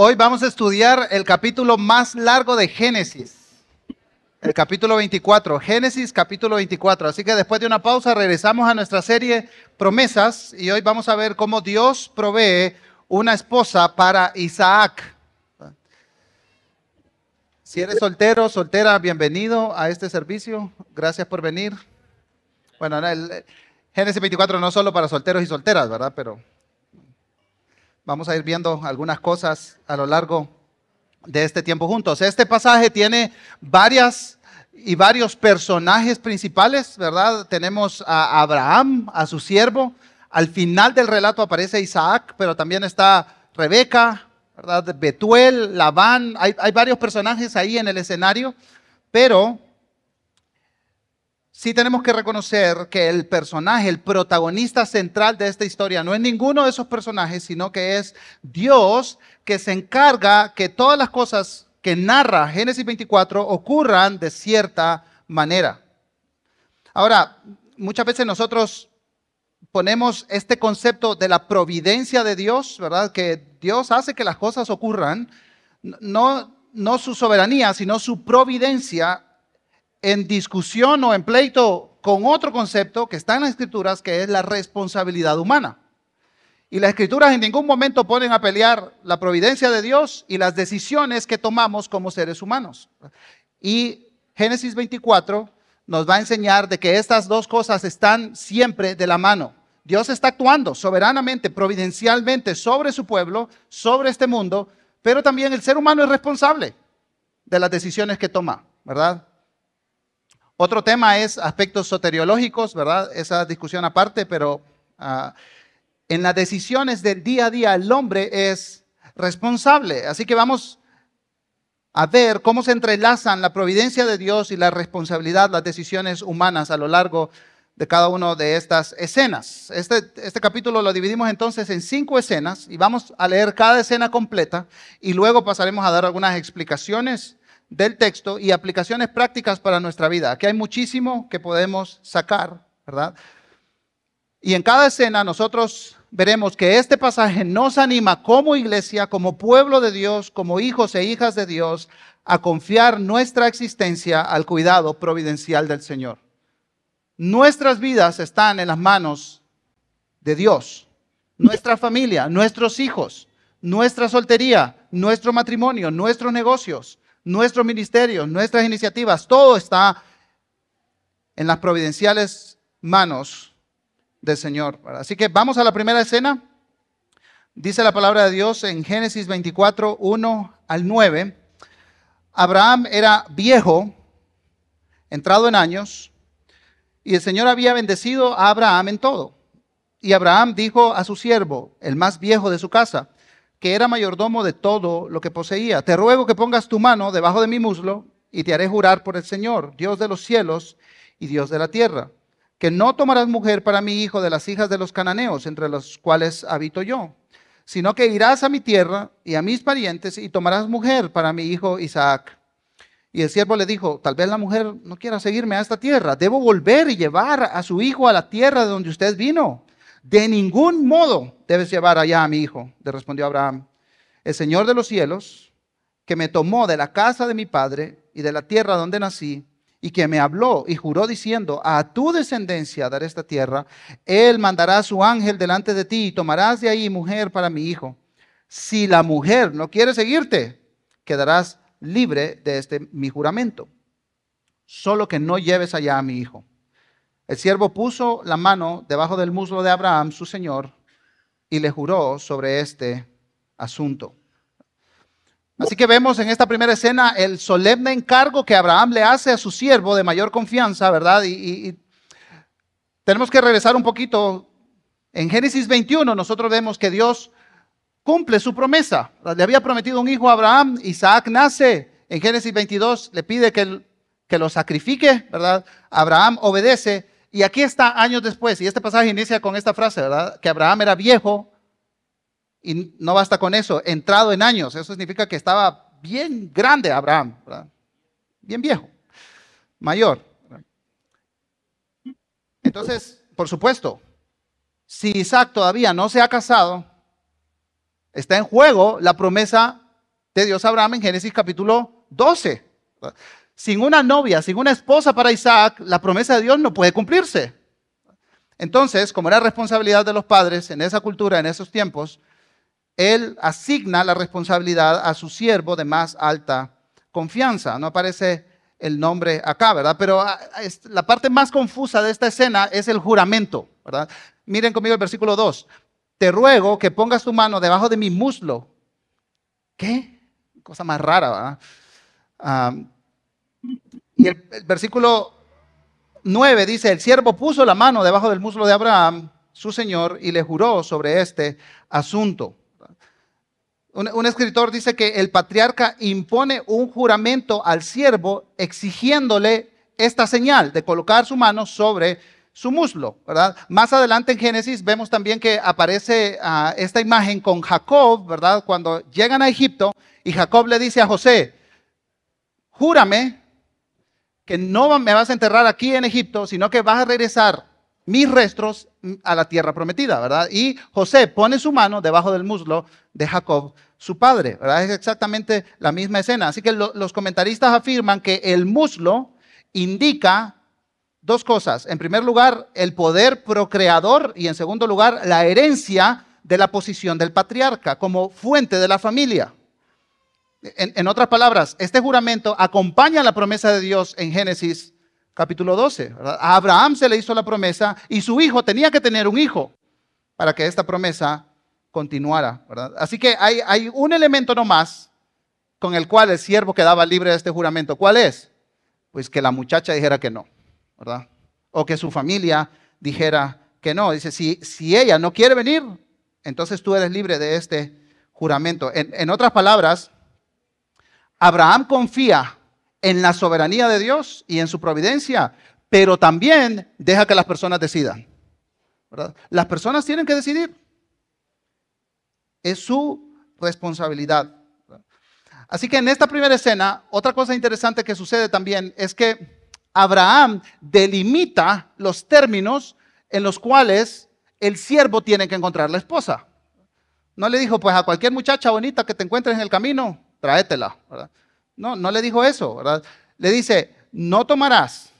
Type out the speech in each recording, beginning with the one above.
Hoy vamos a estudiar el capítulo más largo de Génesis, el capítulo 24, Génesis capítulo 24. Así que después de una pausa regresamos a nuestra serie Promesas y hoy vamos a ver cómo Dios provee una esposa para Isaac. Si eres soltero, soltera, bienvenido a este servicio. Gracias por venir. Bueno, Génesis 24 no solo para solteros y solteras, ¿verdad? Pero Vamos a ir viendo algunas cosas a lo largo de este tiempo juntos. Este pasaje tiene varias y varios personajes principales, ¿verdad? Tenemos a Abraham, a su siervo. Al final del relato aparece Isaac, pero también está Rebeca, ¿verdad? Betuel, Labán. Hay, hay varios personajes ahí en el escenario, pero sí tenemos que reconocer que el personaje, el protagonista central de esta historia no es ninguno de esos personajes, sino que es Dios que se encarga que todas las cosas que narra Génesis 24 ocurran de cierta manera. Ahora, muchas veces nosotros ponemos este concepto de la providencia de Dios, ¿verdad? Que Dios hace que las cosas ocurran, no, no su soberanía, sino su providencia en discusión o en pleito con otro concepto que está en las escrituras, que es la responsabilidad humana. Y las escrituras en ningún momento ponen a pelear la providencia de Dios y las decisiones que tomamos como seres humanos. Y Génesis 24 nos va a enseñar de que estas dos cosas están siempre de la mano. Dios está actuando soberanamente, providencialmente sobre su pueblo, sobre este mundo, pero también el ser humano es responsable de las decisiones que toma, ¿verdad? Otro tema es aspectos soteriológicos, ¿verdad? Esa discusión aparte, pero ah, en las decisiones del día a día el hombre es responsable. Así que vamos a ver cómo se entrelazan la providencia de Dios y la responsabilidad, las decisiones humanas a lo largo de cada una de estas escenas. Este, este capítulo lo dividimos entonces en cinco escenas y vamos a leer cada escena completa y luego pasaremos a dar algunas explicaciones del texto y aplicaciones prácticas para nuestra vida. Aquí hay muchísimo que podemos sacar, ¿verdad? Y en cada escena nosotros veremos que este pasaje nos anima como iglesia, como pueblo de Dios, como hijos e hijas de Dios, a confiar nuestra existencia al cuidado providencial del Señor. Nuestras vidas están en las manos de Dios. Nuestra familia, nuestros hijos, nuestra soltería, nuestro matrimonio, nuestros negocios, nuestro ministerio, nuestras iniciativas, todo está en las providenciales manos del Señor. Así que vamos a la primera escena. Dice la palabra de Dios en Génesis 24, 1 al 9. Abraham era viejo, entrado en años, y el Señor había bendecido a Abraham en todo. Y Abraham dijo a su siervo, el más viejo de su casa, que era mayordomo de todo lo que poseía. Te ruego que pongas tu mano debajo de mi muslo y te haré jurar por el Señor, Dios de los cielos y Dios de la tierra, que no tomarás mujer para mi hijo de las hijas de los cananeos, entre los cuales habito yo, sino que irás a mi tierra y a mis parientes y tomarás mujer para mi hijo Isaac. Y el siervo le dijo, tal vez la mujer no quiera seguirme a esta tierra, debo volver y llevar a su hijo a la tierra de donde usted vino. De ningún modo debes llevar allá a mi hijo, le respondió Abraham. El Señor de los cielos, que me tomó de la casa de mi padre y de la tierra donde nací, y que me habló y juró diciendo, a tu descendencia daré esta tierra, él mandará a su ángel delante de ti y tomarás de ahí mujer para mi hijo. Si la mujer no quiere seguirte, quedarás libre de este mi juramento. Solo que no lleves allá a mi hijo. El siervo puso la mano debajo del muslo de Abraham, su señor, y le juró sobre este asunto. Así que vemos en esta primera escena el solemne encargo que Abraham le hace a su siervo de mayor confianza, ¿verdad? Y, tenemos que regresar un poquito. En Génesis 21 nosotros vemos que Dios cumple su promesa. Le había prometido un hijo a Abraham, Isaac nace. En Génesis 22 le pide que, que lo sacrifique, ¿verdad? Abraham obedece y aquí está años después, y este pasaje inicia con esta frase, ¿verdad? Que Abraham era viejo, y no basta con eso, entrado en años. Eso significa que estaba bien grande Abraham, ¿verdad? Bien viejo, mayor. Entonces, por supuesto, si Isaac todavía no se ha casado, está en juego la promesa de Dios a Abraham en Génesis capítulo 12. Sin una novia, sin una esposa para Isaac, la promesa de Dios no puede cumplirse. Entonces, como era responsabilidad de los padres en esa cultura, en esos tiempos, él asigna la responsabilidad a su siervo de más alta confianza. No aparece el nombre acá, ¿verdad? Pero ah, la parte más confusa de esta escena es el juramento, ¿verdad? Miren conmigo el versículo 2. Te ruego que pongas tu mano debajo de mi muslo. ¿Qué? Cosa más rara, ¿verdad? Ah, y el, versículo 9 dice, el siervo puso la mano debajo del muslo de Abraham, su señor, y le juró sobre este asunto. Un, escritor dice que el patriarca impone un juramento al siervo exigiéndole esta señal de colocar su mano sobre su muslo, ¿verdad? Más adelante en Génesis vemos también que aparece ah, esta imagen con Jacob, ¿verdad? Cuando llegan a Egipto y Jacob le dice a José, júrame que no me vas a enterrar aquí en Egipto, sino que vas a regresar mis restos a la tierra prometida, ¿verdad? Y José pone su mano debajo del muslo de Jacob, su padre, ¿verdad? Es exactamente la misma escena. Así que los comentaristas afirman que el muslo indica dos cosas. En primer lugar, el poder procreador y en segundo lugar, la herencia de la posición del patriarca como fuente de la familia. En, otras palabras, este juramento acompaña la promesa de Dios en Génesis capítulo 12. A Abraham se le hizo la promesa y su hijo tenía que tener un hijo para que esta promesa continuara. Así que hay, un elemento nomás con el cual el siervo quedaba libre de este juramento. ¿Cuál es? Pues que la muchacha dijera que no, ¿verdad? O que su familia dijera que no. Dice, si, ella no quiere venir, entonces tú eres libre de este juramento. En, en otras palabras, Abraham confía en la soberanía de Dios y en su providencia, pero también deja que las personas decidan. Las personas tienen que decidir. Es su responsabilidad. Así que en esta primera escena, otra cosa interesante que sucede también es que Abraham delimita los términos en los cuales el siervo tiene que encontrar la esposa. No le dijo, pues a cualquier muchacha bonita que te encuentres en el camino, tráetela. No, no le dijo eso, ¿verdad? Le dice, no tomarás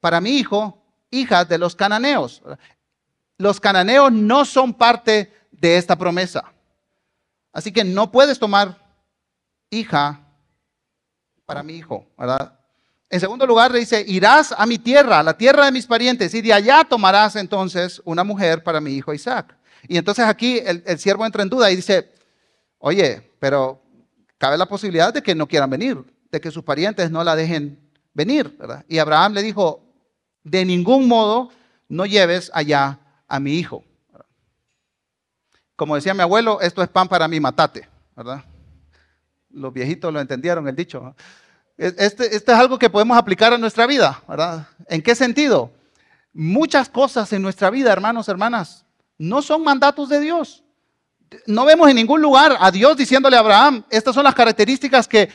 para mi hijo hijas de los cananeos. Los cananeos no son parte de esta promesa. Así que no puedes tomar hija para mi hijo, ¿verdad? En segundo lugar, le dice, irás a mi tierra, a la tierra de mis parientes, y de allá tomarás entonces una mujer para mi hijo Isaac. Y entonces aquí el siervo entra en duda y dice, oye, pero cabe la posibilidad de que no quieran venir, de que sus parientes no la dejen venir. ¿verdad? Y Abraham le dijo, de ningún modo no lleves allá a mi hijo. Como decía mi abuelo, esto es pan para mi matate. ¿verdad? Los viejitos lo entendieron el dicho. Este, este, es algo que podemos aplicar a nuestra vida. ¿verdad? ¿En qué sentido? Muchas cosas en nuestra vida, hermanos, hermanas, no son mandatos de Dios no vemos en ningún lugar a Dios diciéndole a Abraham, estas son las características que,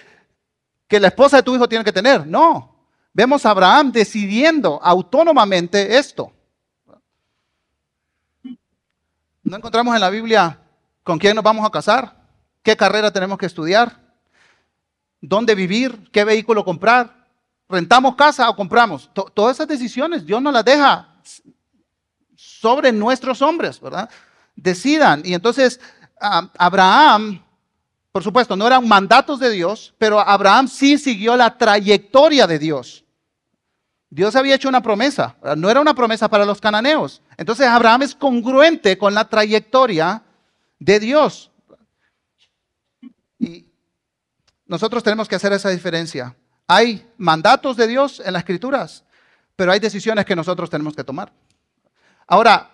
que la esposa de tu hijo tiene que tener. No, vemos a Abraham decidiendo autónomamente esto. No encontramos en la Biblia con quién nos vamos a casar, qué carrera tenemos que estudiar, dónde vivir, qué vehículo comprar, rentamos casa o compramos. todas esas decisiones Dios nos las deja sobre nuestros hombres, ¿verdad? Decidan. Y entonces Abraham, por supuesto, no eran mandatos de Dios, pero Abraham sí siguió la trayectoria de Dios. Dios había hecho una promesa, no era una promesa para los cananeos. Entonces Abraham es congruente con la trayectoria de Dios. Y nosotros tenemos que hacer esa diferencia. Hay mandatos de Dios en las escrituras, pero hay decisiones que nosotros tenemos que tomar. Ahora,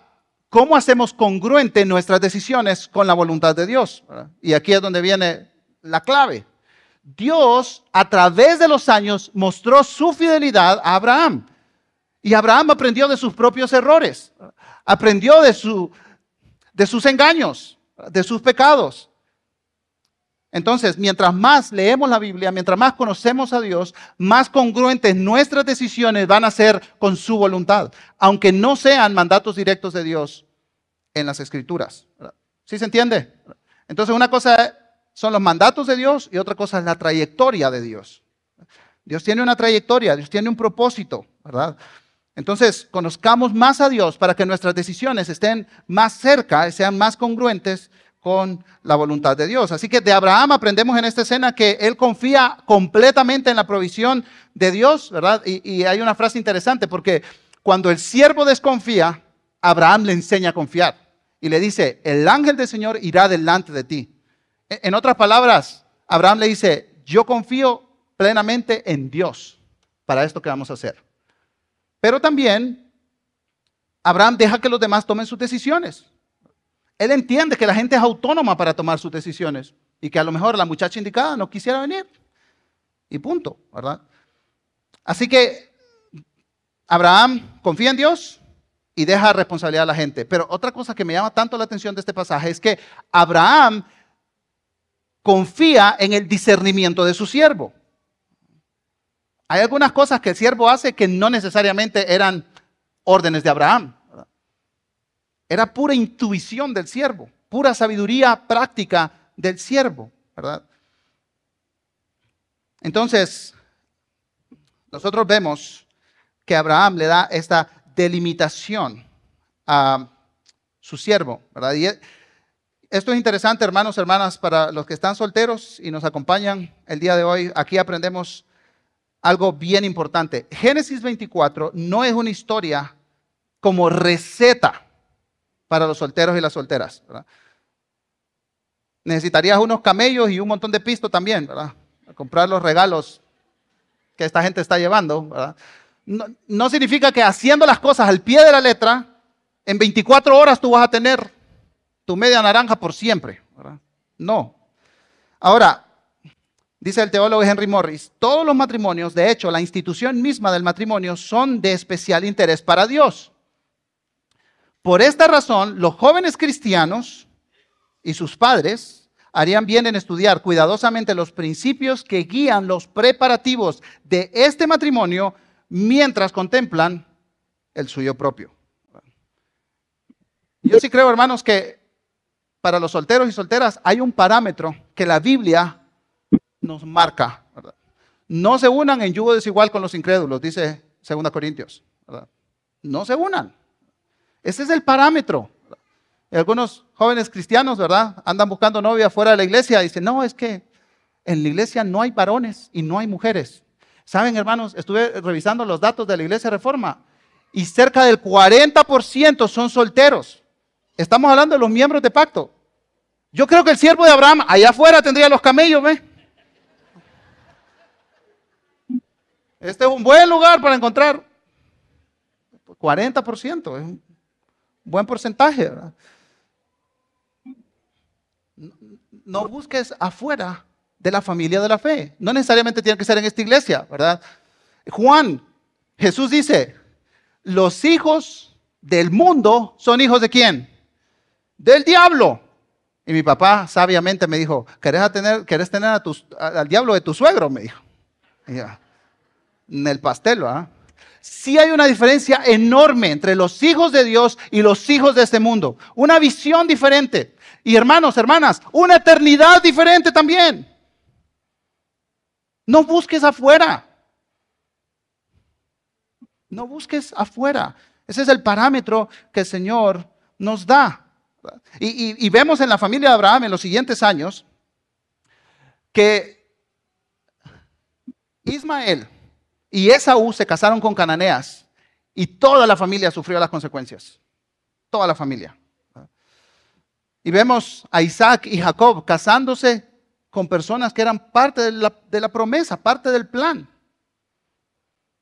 ¿Cómo hacemos congruente nuestras decisiones con la voluntad de Dios? Y aquí es donde viene la clave. Dios a través de los años mostró su fidelidad a Abraham. Y Abraham aprendió de sus propios errores, aprendió de, su, de sus engaños, de sus pecados. Entonces, mientras más leemos la Biblia, mientras más conocemos a Dios, más congruentes nuestras decisiones van a ser con su voluntad, aunque no sean mandatos directos de Dios en las escrituras. ¿Sí se entiende? Entonces, una cosa son los mandatos de Dios y otra cosa es la trayectoria de Dios. Dios tiene una trayectoria, Dios tiene un propósito, ¿verdad? Entonces, conozcamos más a Dios para que nuestras decisiones estén más cerca, sean más congruentes con la voluntad de Dios. Así que de Abraham aprendemos en esta escena que él confía completamente en la provisión de Dios, ¿verdad? Y, y hay una frase interesante porque cuando el siervo desconfía, Abraham le enseña a confiar y le dice, el ángel del Señor irá delante de ti. E, en otras palabras, Abraham le dice, yo confío plenamente en Dios para esto que vamos a hacer. Pero también Abraham deja que los demás tomen sus decisiones. Él entiende que la gente es autónoma para tomar sus decisiones y que a lo mejor la muchacha indicada no quisiera venir. Y punto, ¿verdad? Así que Abraham confía en Dios y deja responsabilidad a la gente. Pero otra cosa que me llama tanto la atención de este pasaje es que Abraham confía en el discernimiento de su siervo. Hay algunas cosas que el siervo hace que no necesariamente eran órdenes de Abraham. Era pura intuición del siervo, pura sabiduría práctica del siervo, ¿verdad? Entonces, nosotros vemos que Abraham le da esta delimitación a su siervo, ¿verdad? Y esto es interesante, hermanos, hermanas, para los que están solteros y nos acompañan el día de hoy. Aquí aprendemos algo bien importante. Génesis 24 no es una historia como receta para los solteros y las solteras. Necesitarías unos camellos y un montón de pisto también, ¿verdad? A comprar los regalos que esta gente está llevando. No, significa que haciendo las cosas al pie de la letra, en 24 horas tú vas a tener tu media naranja por siempre. No. Ahora, Dice el teólogo Henry Morris, todos los matrimonios, de hecho, la institución misma del matrimonio, son de especial interés para Dios. Por esta razón, los jóvenes cristianos y sus padres harían bien en estudiar cuidadosamente los principios que guían los preparativos de este matrimonio mientras contemplan el suyo propio. Yo sí creo, hermanos, que para los solteros y solteras hay un parámetro que la Biblia nos marca. No se unan en yugo desigual con los incrédulos, dice 2 Corintios. No se unan. Ese es el parámetro. algunos jóvenes cristianos, ¿verdad? Andan buscando novia fuera de la iglesia y dicen, no, es que en la iglesia no hay varones y no hay mujeres. Saben, hermanos, estuve revisando los datos de la iglesia Reforma y cerca del 40% son solteros. Estamos hablando de los miembros de pacto. Yo creo que el siervo de Abraham allá afuera tendría los camellos, ¿ve? Este es un buen lugar para encontrar 40%, es un buen porcentaje. No busques afuera de la familia de la fe. No necesariamente tiene que ser en esta iglesia, ¿verdad? Juan, Jesús dice, los hijos del mundo son hijos de quién? Del diablo. Y mi papá sabiamente me dijo, ¿querés tener, tener al diablo de tu suegro? Me dijo. en el pastel, ¿verdad? Sí hay una diferencia enorme entre los hijos de Dios y los hijos de este mundo. Una visión diferente. Y hermanos, hermanas, una eternidad diferente también. No busques afuera. No busques afuera. Ese es el parámetro que el Señor nos da. Y, y vemos en la familia de Abraham en los siguientes años que Ismael, y Esaú se casaron con cananeas y toda la familia sufrió las consecuencias. Toda la familia. Y vemos a Isaac y Jacob casándose con personas que eran parte de la, de la promesa, parte del plan.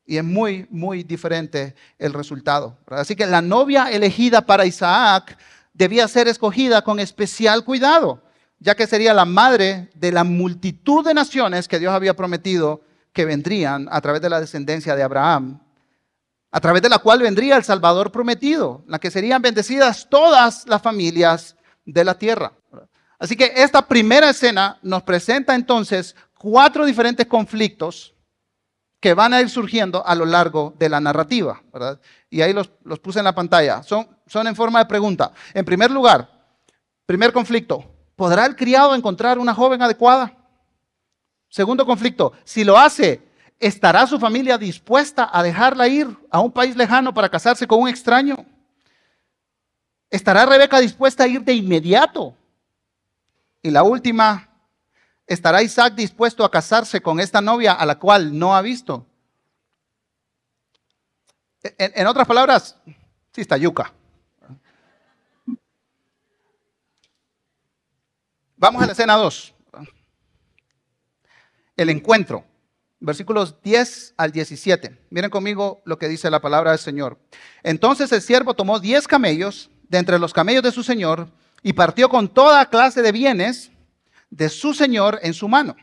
Y es muy, muy diferente el resultado. Así que la novia elegida para Isaac debía ser escogida con especial cuidado, ya que sería la madre de la multitud de naciones que Dios había prometido que vendrían a través de la descendencia de Abraham, a través de la cual vendría el Salvador prometido, la que serían bendecidas todas las familias de la tierra. Así que esta primera escena nos presenta entonces cuatro diferentes conflictos que van a ir surgiendo a lo largo de la narrativa. Y ahí los, puse en la pantalla. Son, son en forma de pregunta. En primer lugar, primer conflicto, ¿podrá el criado encontrar una joven adecuada? Segundo conflicto, si lo hace, ¿estará su familia dispuesta a dejarla ir a un país lejano para casarse con un extraño? ¿Estará Rebeca dispuesta a ir de inmediato? Y la última, ¿estará Isaac dispuesto a casarse con esta novia a la cual no ha visto? En, otras palabras, sí está yuca. Vamos a la escena 2. El encuentro. Versículos 10 al 17. Miren conmigo lo que dice la palabra del Señor. Entonces el siervo tomó 10 camellos de entre los camellos de su señor y partió con toda clase de bienes de su señor en su mano.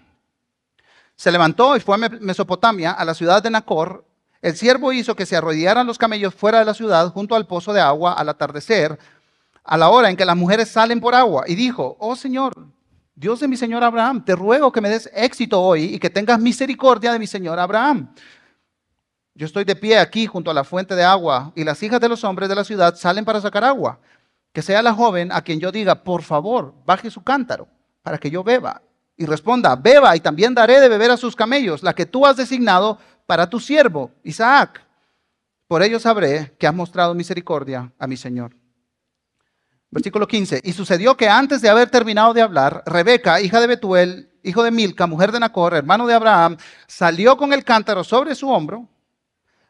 Se levantó y fue a Mesopotamia, a la ciudad de Nacor. El siervo hizo que se arrodillaran los camellos fuera de la ciudad, junto al pozo de agua, al atardecer, a la hora en que las mujeres salen por agua, y dijo, oh Señor, Dios de mi Señor Abraham, te ruego que me des éxito hoy y que tengas misericordia de mi Señor Abraham. Yo estoy de pie aquí junto a la fuente de agua y las hijas de los hombres de la ciudad salen para sacar agua. Que sea la joven a quien yo diga, por favor, baje su cántaro para que yo beba. Y responda, beba y también daré de beber a sus camellos, la que tú has designado para tu siervo, Isaac. Por ello sabré que has mostrado misericordia a mi Señor. Versículo 15. Y sucedió que antes de haber terminado de hablar, Rebeca, hija de Betuel, hijo de Milca, mujer de Nacor, hermano de Abraham, salió con el cántaro sobre su hombro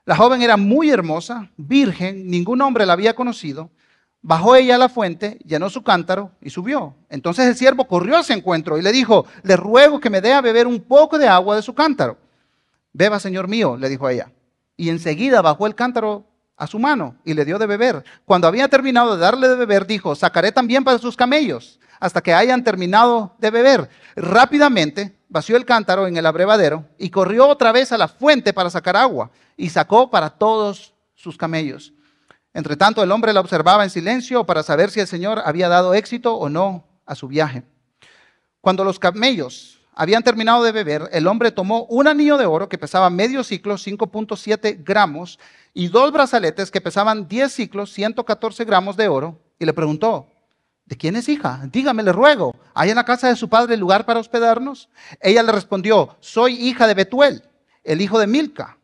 la joven era muy hermosa, virgen, ningún hombre la había conocido. Bajó ella a la fuente, llenó su cántaro y subió. Entonces el siervo corrió a ese encuentro y le dijo, le ruego que me dé a beber un poco de agua de su cántaro. Beba, señor mío, le dijo ella. Y enseguida bajó el cántaro a su mano y le dio de beber. Cuando había terminado de darle de beber, dijo, sacaré también para sus camellos hasta que hayan terminado de beber. Rápidamente vació el cántaro en el abrevadero y corrió otra vez a la fuente para sacar agua y sacó para todos sus camellos. Entre tanto, el hombre la observaba en silencio para saber si el Señor había dado éxito o no a su viaje. Cuando los camellos habían terminado de beber, el hombre tomó un anillo de oro que pesaba medio ciclo, 5.7 gramos, y dos brazaletes que pesaban 10 ciclos, 114 gramos de oro, y le preguntó, ¿De quién es hija? Dígame, le ruego. ¿Hay en la casa de su padre lugar para hospedarnos? Ella le respondió, soy hija de Betuel, el hijo de Milca,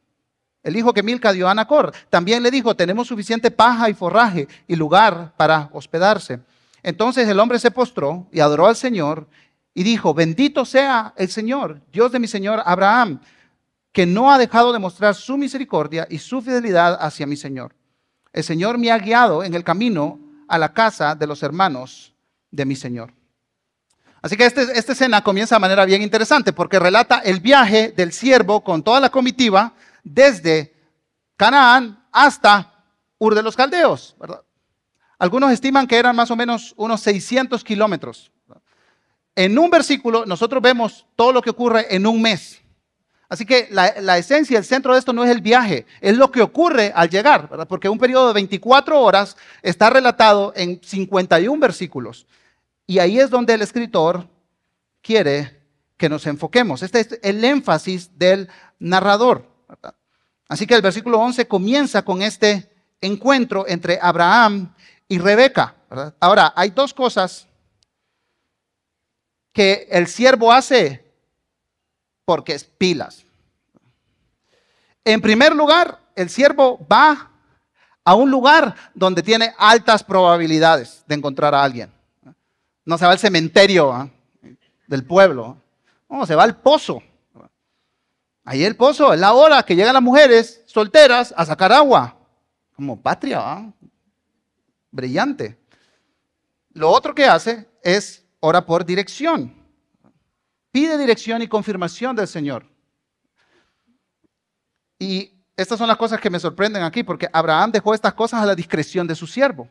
el hijo que Milca dio a Anacor. También le dijo, tenemos suficiente paja y forraje y lugar para hospedarse. Entonces el hombre se postró y adoró al Señor y dijo, bendito sea el Señor, Dios de mi Señor Abraham, que no ha dejado de mostrar su misericordia y su fidelidad hacia mi Señor. El Señor me ha guiado en el camino a la casa de los hermanos de mi Señor. Así que este, esta escena comienza de manera bien interesante porque relata el viaje del siervo con toda la comitiva desde Canaán hasta Ur de los Caldeos. Algunos estiman que eran más o menos unos 600 kilómetros. En un versículo nosotros vemos todo lo que ocurre en un mes. Así que la, esencia, el centro de esto no es el viaje, es lo que ocurre al llegar, porque un periodo de 24 horas está relatado en 51 versículos. Y ahí es donde el escritor quiere que nos enfoquemos. Este es el énfasis del narrador. Así que el versículo 11 comienza con este encuentro entre Abraham y Rebeca. Ahora, hay dos cosas que el siervo hace porque es pilas. En primer lugar, el siervo va a un lugar donde tiene altas probabilidades de encontrar a alguien. No se va al cementerio ¿ah? del pueblo. No, se va al pozo. Ahí el pozo es la hora que llegan las mujeres solteras a sacar agua. Como patria, ¿ah? brillante. Lo otro que hace es ora por dirección. Pide dirección y confirmación del Señor. Y estas son las cosas que me sorprenden aquí, porque Abraham dejó estas cosas a la discreción de su siervo.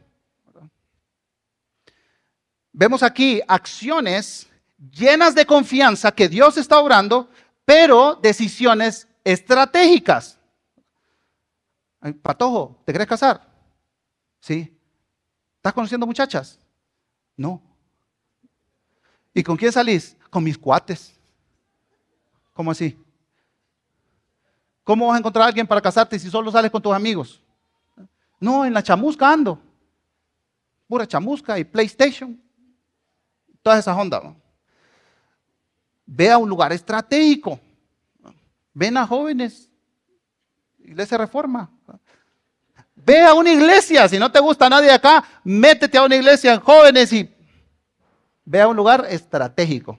Vemos aquí acciones llenas de confianza que Dios está obrando, pero decisiones estratégicas. Patojo, ¿te quieres casar? Sí. ¿Estás conociendo muchachas? No. ¿Y con quién salís? Con mis cuates. ¿Cómo así? ¿Cómo vas a encontrar a alguien para casarte si solo sales con tus amigos? No, en la chamusca ando. Pura chamusca y PlayStation. todas esas ondas. Ve a un lugar estratégico. Ven a jóvenes. Iglesia Reforma. Ve a una iglesia. Si no te gusta nadie acá, métete a una iglesia en jóvenes y ve a un lugar estratégico.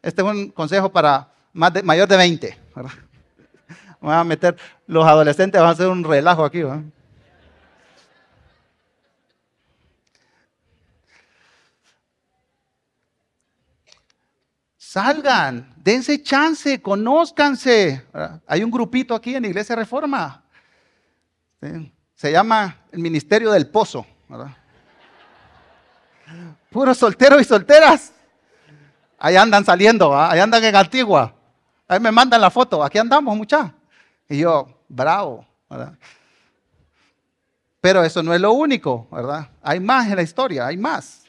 Este es un consejo para de, mayor de 20. Voy a meter, los adolescentes van a hacer un relajo aquí. Salgan, dense chance, conózcanse. Hay un grupito aquí en Iglesia Reforma. Se llama el Ministerio del Pozo. Puros solteros y solteras. Ahí andan saliendo, ahí andan en Antigua. Ahí me mandan la foto. Aquí andamos, muchachos. Y yo, bravo. Pero eso no es lo único, ¿verdad? Hay más en la historia, hay más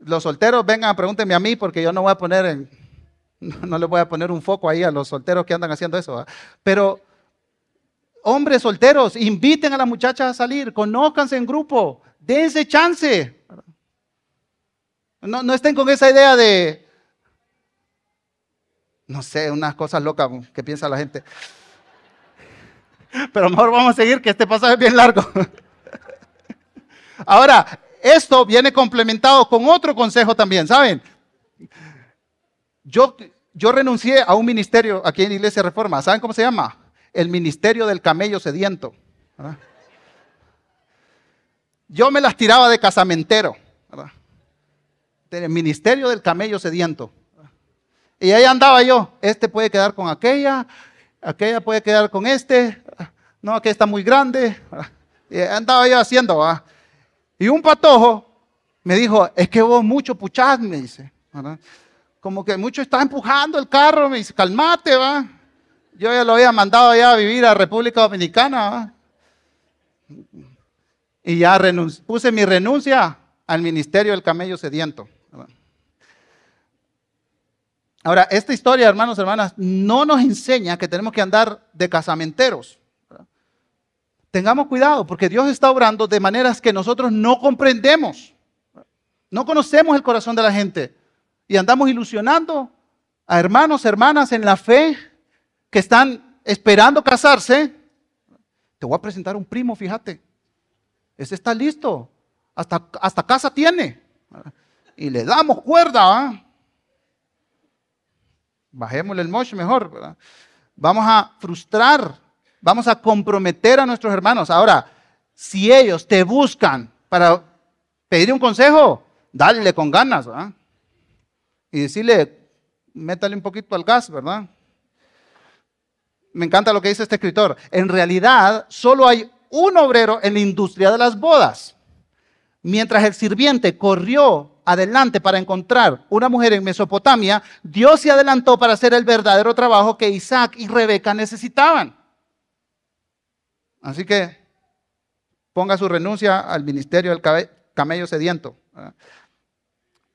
los solteros vengan, pregúntenme a mí porque yo no voy a poner en, no les voy a poner un foco ahí a los solteros que andan haciendo eso. Pero hombres solteros, inviten a las muchachas a salir, conózcanse en grupo, dense chance. No, estén con esa idea de, no sé, unas cosas locas que piensa la gente. Pero mejor vamos a seguir, que este pasaje es bien largo. Ahora, esto viene complementado con otro consejo también, ¿saben? Yo, yo renuncié a un ministerio aquí en Iglesia Reforma. ¿Saben cómo se llama? El ministerio del camello sediento. Yo me las tiraba de casamentero. El ministerio del camello sediento. Y ahí andaba yo. Este puede quedar con aquella, aquella puede quedar con este. No, aquella está muy grande. Y andaba yo haciendo. ¿verdad? Y un patojo me dijo, es que vos mucho puchás, me dice. Como que mucho está empujando el carro, me dice, calmate, va. Yo ya lo había mandado ya a vivir a República Dominicana, ¿va? Y ya puse mi renuncia al ministerio del camello sediento. Ahora, esta historia, hermanos, hermanas, no nos enseña que tenemos que andar de casamenteros. Tengamos cuidado porque Dios está obrando de maneras que nosotros no comprendemos. No conocemos el corazón de la gente y andamos ilusionando a hermanos, hermanas en la fe que están esperando casarse. Te voy a presentar un primo, fíjate. Ese está listo. Hasta, hasta casa tiene. Y le damos cuerda. Bajémosle el moche mejor. Vamos a frustrar Vamos a comprometer a nuestros hermanos. Ahora, si ellos te buscan para pedir un consejo, dale con ganas, ¿verdad? Y decirle, métale un poquito al gas, ¿verdad? Me encanta lo que dice este escritor. En realidad, solo hay un obrero en la industria de las bodas. Mientras el sirviente corrió adelante para encontrar una mujer en Mesopotamia, Dios se adelantó para hacer el verdadero trabajo que Isaac y Rebeca necesitaban. Así que ponga su renuncia al ministerio del camello sediento.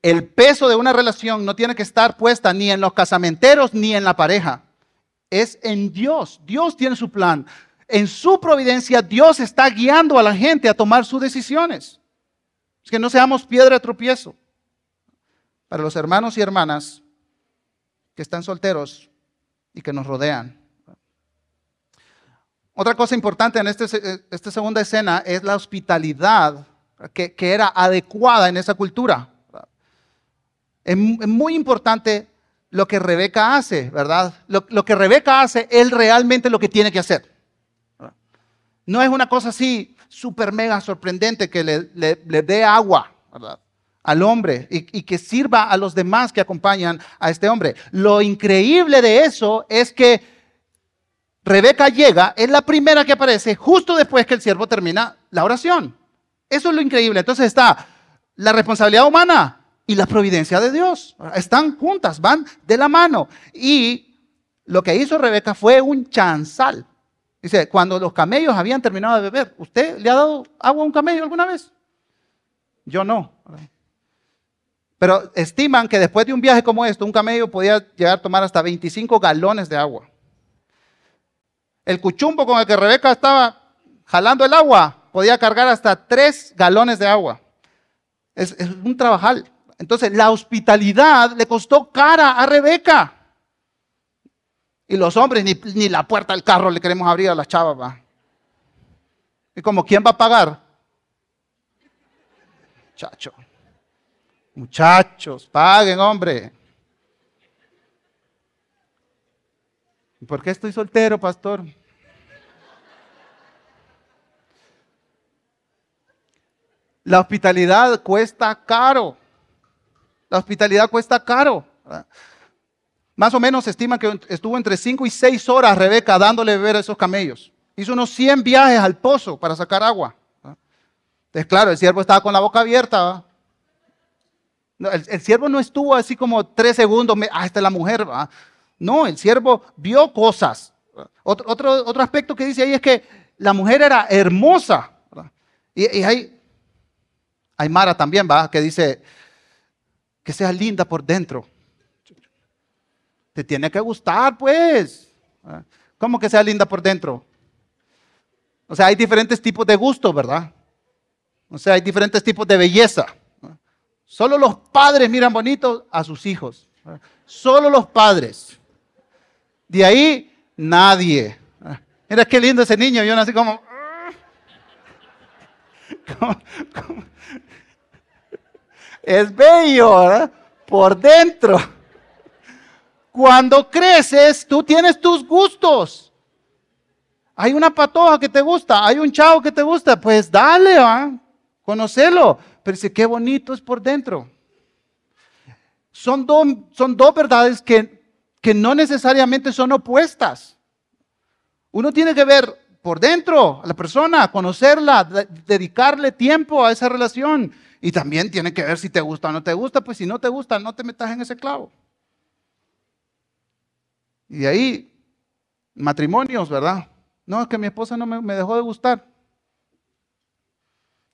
El peso de una relación no tiene que estar puesta ni en los casamenteros ni en la pareja. Es en Dios. Dios tiene su plan. En su providencia Dios está guiando a la gente a tomar sus decisiones. Es que no seamos piedra de tropiezo. Para los hermanos y hermanas que están solteros y que nos rodean. Otra cosa importante en este, esta segunda escena es la hospitalidad que, era adecuada en esa cultura. Es, muy importante lo que Rebeca hace, ¿verdad? Lo, que Rebeca hace es realmente lo que tiene que hacer. No es una cosa así súper mega sorprendente que le, dé agua. Al hombre y, y que sirva a los demás que acompañan a este hombre. Lo increíble de eso es que Rebeca llega, es la primera que aparece justo después que el siervo termina la oración. Eso es lo increíble. Entonces está la responsabilidad humana y la providencia de Dios. Están juntas, van de la mano. Y lo que hizo Rebeca fue un chanzal. Dice, cuando los camellos habían terminado de beber, ¿usted le ha dado agua a un camello alguna vez? Yo no. Pero estiman que después de un viaje como esto, un camello podía llegar a tomar hasta 25 galones de agua. El cuchumbo con el que Rebeca estaba jalando el agua podía cargar hasta tres galones de agua. Es, es un trabajal. Entonces, la hospitalidad le costó cara a Rebeca. Y los hombres ni, ni la puerta del carro le queremos abrir a las chavas. ¿va? Y como, ¿quién va a pagar? Muchacho. Muchachos, paguen, hombre. ¿Por qué estoy soltero, pastor? La hospitalidad cuesta caro. La hospitalidad cuesta caro. Más o menos se estima que estuvo entre 5 y 6 horas Rebeca dándole beber a esos camellos. Hizo unos 100 viajes al pozo para sacar agua. Entonces, claro, el siervo estaba con la boca abierta. el, siervo no estuvo así como tres segundos, ah, esta es la mujer. No, el siervo vio cosas. Otro, otro, aspecto que dice ahí es que la mujer era hermosa. Y, y hay, hay Mara también, ¿va? Que dice que sea linda por dentro. Te tiene que gustar, pues. ¿Cómo que sea linda por dentro? O sea, hay diferentes tipos de gusto, ¿verdad? O sea, hay diferentes tipos de belleza. Solo los padres miran bonitos a sus hijos. Solo los padres. De ahí, nadie. Mira qué lindo ese niño. Yo nací como... Es bello, ¿verdad? Por dentro. Cuando creces, tú tienes tus gustos. Hay una patoja que te gusta, hay un chavo que te gusta, pues dale, ¿va? conocelo. Pero dice, qué bonito es por dentro. Son, son dos verdades que, que no necesariamente son opuestas. Uno tiene que ver por dentro a la persona, conocerla, dedicarle tiempo a esa relación. Y también tiene que ver si te gusta o no te gusta, pues si no te gusta, no te metas en ese clavo. Y de ahí, matrimonios, ¿verdad? No, es que mi esposa no me, dejó de gustar.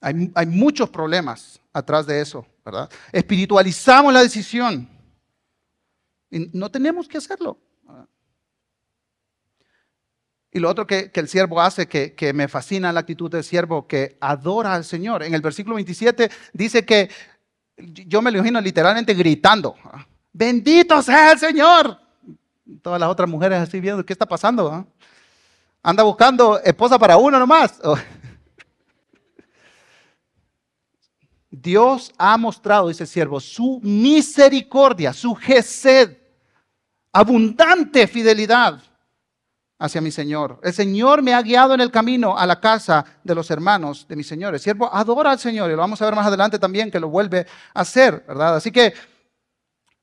Hay, muchos problemas atrás de eso, ¿verdad? Espiritualizamos la decisión. Y no tenemos que hacerlo. Y lo otro que, el siervo hace, que, me fascina la actitud del siervo, que adora al Señor. En el versículo 27 dice que, yo me lo imagino literalmente gritando, bendito sea el Señor, todas las otras mujeres así viendo qué está pasando. Anda buscando esposa para uno nomás. Dios ha mostrado, dice el siervo, su misericordia, su gesed, abundante fidelidad hacia mi Señor. El Señor me ha guiado en el camino a la casa de los hermanos de mi Señor. El siervo adora al Señor y lo vamos a ver más adelante también que lo vuelve a hacer, ¿verdad? Así que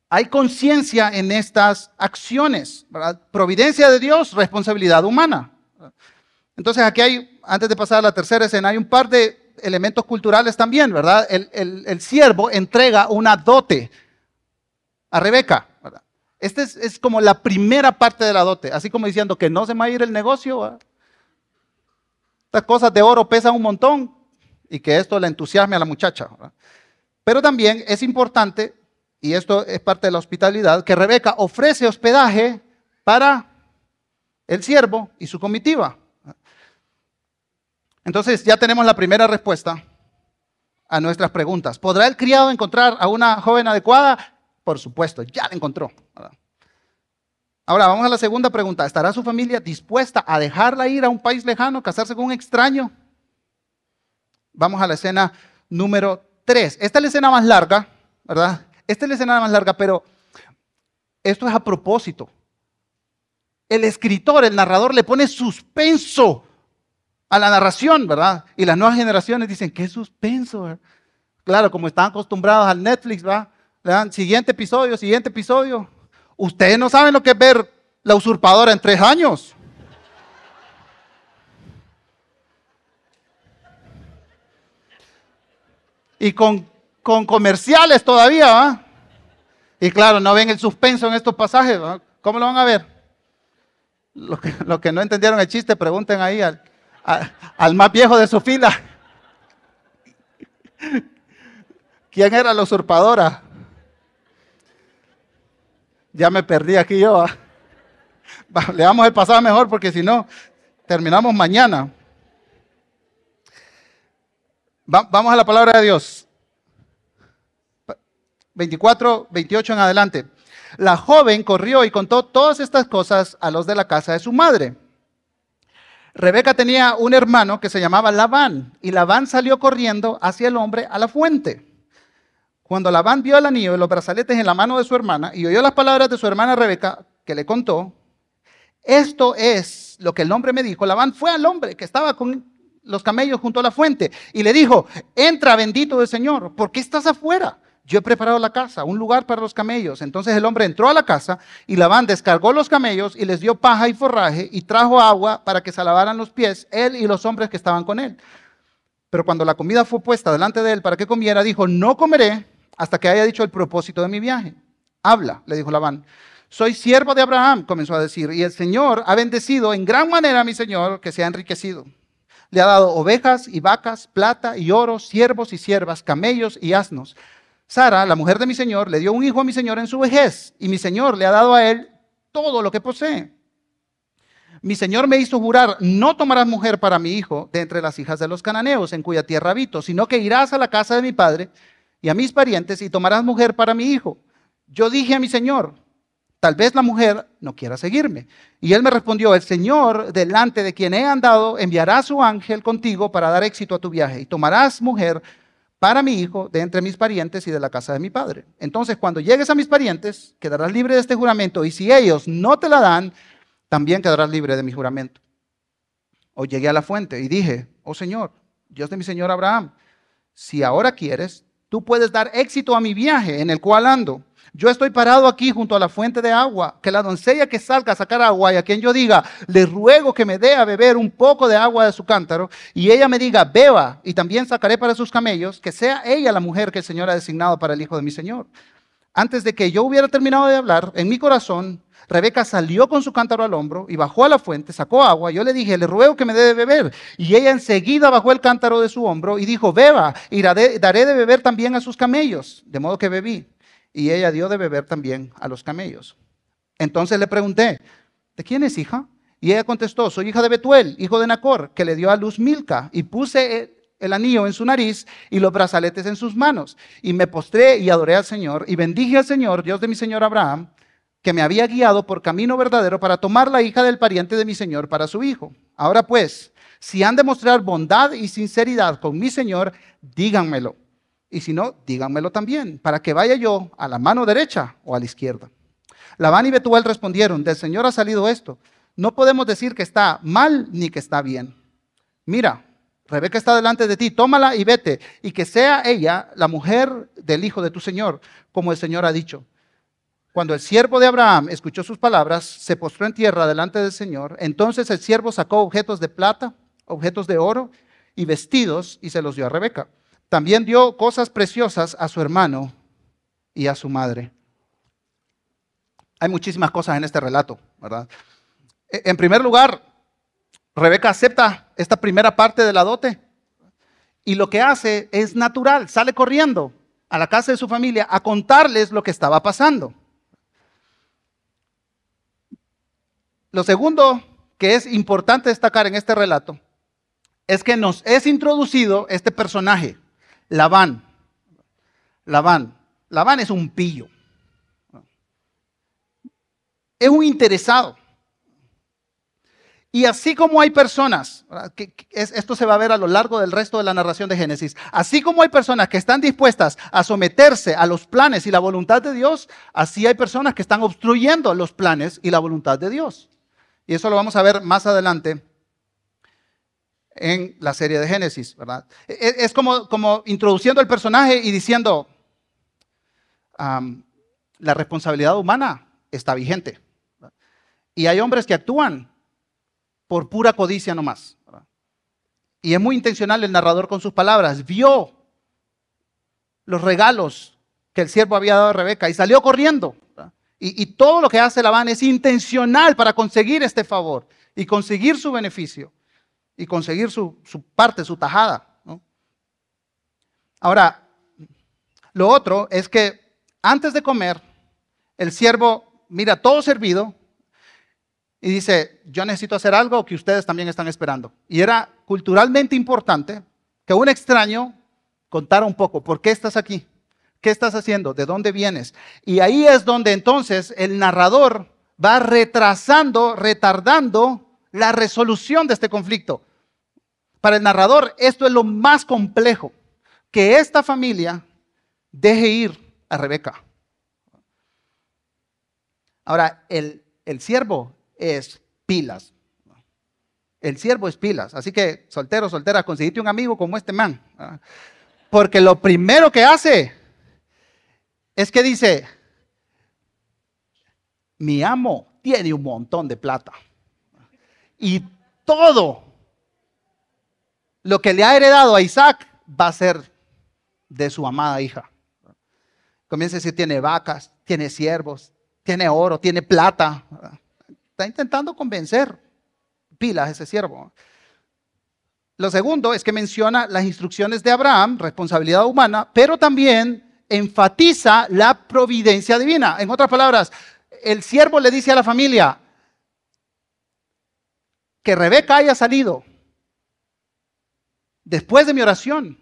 hay conciencia en estas acciones. Providencia de Dios, responsabilidad humana. Entonces aquí hay, antes de pasar a la tercera escena, hay un par de elementos culturales también, ¿verdad? El, siervo entrega una dote a Rebeca. Esta es, como la primera parte de la dote, así como diciendo que no se va a ir el negocio. Estas cosas de oro pesan un montón y que esto le entusiasme a la muchacha. Pero también es importante y esto es parte de la hospitalidad, que Rebeca ofrece hospedaje para el siervo y su comitiva. Entonces ya tenemos la primera respuesta a nuestras preguntas. ¿Podrá el criado encontrar a una joven adecuada? Por supuesto, ya la encontró. Ahora vamos a la segunda pregunta. ¿Estará su familia dispuesta a dejarla ir a un país lejano, casarse con un extraño? Vamos a la escena número 3. Esta es la escena más larga, ¿verdad? Esta es la escena más larga, pero esto es a propósito. El escritor, el narrador, le pone suspenso a la narración, ¿verdad? Y las nuevas generaciones dicen, ¿qué suspenso? Claro, como están acostumbrados al Netflix, ¿va? Siguiente episodio, siguiente episodio. Ustedes no saben lo que es ver la usurpadora en tres años. Y con con comerciales todavía, ¿va? Y claro, no ven el suspenso en estos pasajes. ¿cómo lo van a ver? Los que, no entendieron el chiste, pregunten ahí al, más viejo de su fila. ¿Quién era la usurpadora? Ya me perdí aquí yo. Le damos el pasaje mejor porque si no, terminamos mañana. vamos a la palabra de Dios. 24, 28 en adelante. La joven corrió y contó todas estas cosas a los de la casa de su madre. Rebeca tenía un hermano que se llamaba Labán y Labán salió corriendo hacia el hombre a la fuente. Cuando Labán vio el anillo y los brazaletes en la mano de su hermana y oyó las palabras de su hermana Rebeca, que le contó, esto es lo que el hombre me dijo. Labán fue al hombre que estaba con los camellos junto a la fuente y le dijo, entra bendito del Señor, ¿por qué estás afuera? Yo he preparado la casa, un lugar para los camellos. Entonces el hombre entró a la casa y Labán descargó los camellos y les dio paja y forraje y trajo agua para que se lavaran los pies, él y los hombres que estaban con él. Pero cuando la comida fue puesta delante de él para que comiera, dijo, no comeré hasta que haya dicho el propósito de mi viaje. Habla, le dijo Labán. Soy siervo de Abraham, comenzó a decir, y el Señor ha bendecido en gran manera a mi Señor que se ha enriquecido. Le ha dado ovejas y vacas, plata y oro, siervos y siervas, camellos y asnos. Sara, la mujer de mi señor, le dio un hijo a mi señor en su vejez y mi señor le ha dado a él todo lo que posee. Mi señor me hizo jurar, no tomarás mujer para mi hijo de entre las hijas de los cananeos en cuya tierra habito, sino que irás a la casa de mi padre y a mis parientes y tomarás mujer para mi hijo. Yo dije a mi señor, tal vez la mujer no quiera seguirme. Y él me respondió, el Señor, delante de quien he andado, enviará a su ángel contigo para dar éxito a tu viaje y tomarás mujer para mi hijo de entre mis parientes y de la casa de mi padre. Entonces, cuando llegues a mis parientes, quedarás libre de este juramento, y si ellos no te la dan, también quedarás libre de mi juramento. O llegué a la fuente y dije, oh Señor, Dios de mi Señor Abraham, si ahora quieres, tú puedes dar éxito a mi viaje en el cual ando yo estoy parado aquí junto a la fuente de agua, que la doncella que salga a sacar agua y a quien yo diga, le ruego que me dé a beber un poco de agua de su cántaro, y ella me diga, beba, y también sacaré para sus camellos, que sea ella la mujer que el Señor ha designado para el hijo de mi Señor. Antes de que yo hubiera terminado de hablar, en mi corazón, Rebeca salió con su cántaro al hombro y bajó a la fuente, sacó agua. Yo le dije, le ruego que me dé de beber. Y ella enseguida bajó el cántaro de su hombro y dijo, beba, y daré de beber también a sus camellos. De modo que bebí y ella dio de beber también a los camellos. Entonces le pregunté, ¿de quién es hija? Y ella contestó, soy hija de Betuel, hijo de Nacor, que le dio a luz Milca, y puse el anillo en su nariz y los brazaletes en sus manos. Y me postré y adoré al Señor, y bendije al Señor, Dios de mi Señor Abraham, que me había guiado por camino verdadero para tomar la hija del pariente de mi Señor para su hijo. Ahora pues, si han de mostrar bondad y sinceridad con mi Señor, díganmelo y si no, díganmelo también, para que vaya yo a la mano derecha o a la izquierda. Labán y Betuel respondieron, del Señor ha salido esto. No podemos decir que está mal ni que está bien. Mira, Rebeca está delante de ti, tómala y vete, y que sea ella la mujer del hijo de tu Señor, como el Señor ha dicho. Cuando el siervo de Abraham escuchó sus palabras, se postró en tierra delante del Señor. Entonces el siervo sacó objetos de plata, objetos de oro y vestidos y se los dio a Rebeca. También dio cosas preciosas a su hermano y a su madre. Hay muchísimas cosas en este relato, ¿verdad? E, en primer lugar, Rebeca acepta esta primera parte de la dote y lo que hace es natural, sale corriendo a la casa de su familia a contarles lo que estaba pasando. Lo segundo que es importante destacar en este relato es que nos es introducido este personaje, Labán. Labán. Labán es un pillo. Es un interesado. Y así como hay personas, que, esto se va a ver a lo largo del resto de la narración de Génesis, así como hay personas que están dispuestas a someterse a los planes y la voluntad de Dios, así hay personas que están obstruyendo los planes y la voluntad de Dios. Y eso lo vamos a ver más adelante en la serie de Génesis, ¿verdad? E, e, es como, como introduciendo el personaje y diciendo, la responsabilidad humana está vigente. Y hay hombres que actúan por pura codicia nomás. Y es muy intencional el narrador con sus palabras. Vio los regalos que el siervo había dado a Rebeca y salió corriendo. Y, y, todo lo que hace Labán es intencional para conseguir este favor y conseguir su beneficio y conseguir su, parte, su tajada. Ahora, lo otro es que antes de comer, el siervo mira todo servido y dice, yo necesito hacer algo que ustedes también están esperando. Y era culturalmente importante que un extraño contara un poco, ¿por qué estás aquí? ¿Qué estás haciendo? ¿De dónde vienes? Y ahí es donde entonces el narrador va retrasando, retardando la resolución de este conflicto. Para el narrador esto es lo más complejo, que esta familia deje ir a Rebeca. Ahora, el, el siervo es pilas. El siervo es pilas. Así que, soltero, soltera, conseguiste un amigo como este man. Porque lo primero que hace es que dice, mi amo tiene un montón de plata. Y todo lo que le ha heredado a Isaac va a ser de su amada hija. Comienza a decir, tiene vacas, tiene siervos, tiene oro, tiene plata. Está intentando convencer pilas ese siervo. Lo segundo es que menciona las instrucciones de Abraham, responsabilidad humana, pero también enfatiza la providencia divina. En otras palabras, el siervo le dice a la familia que Rebeca haya salido después de mi oración.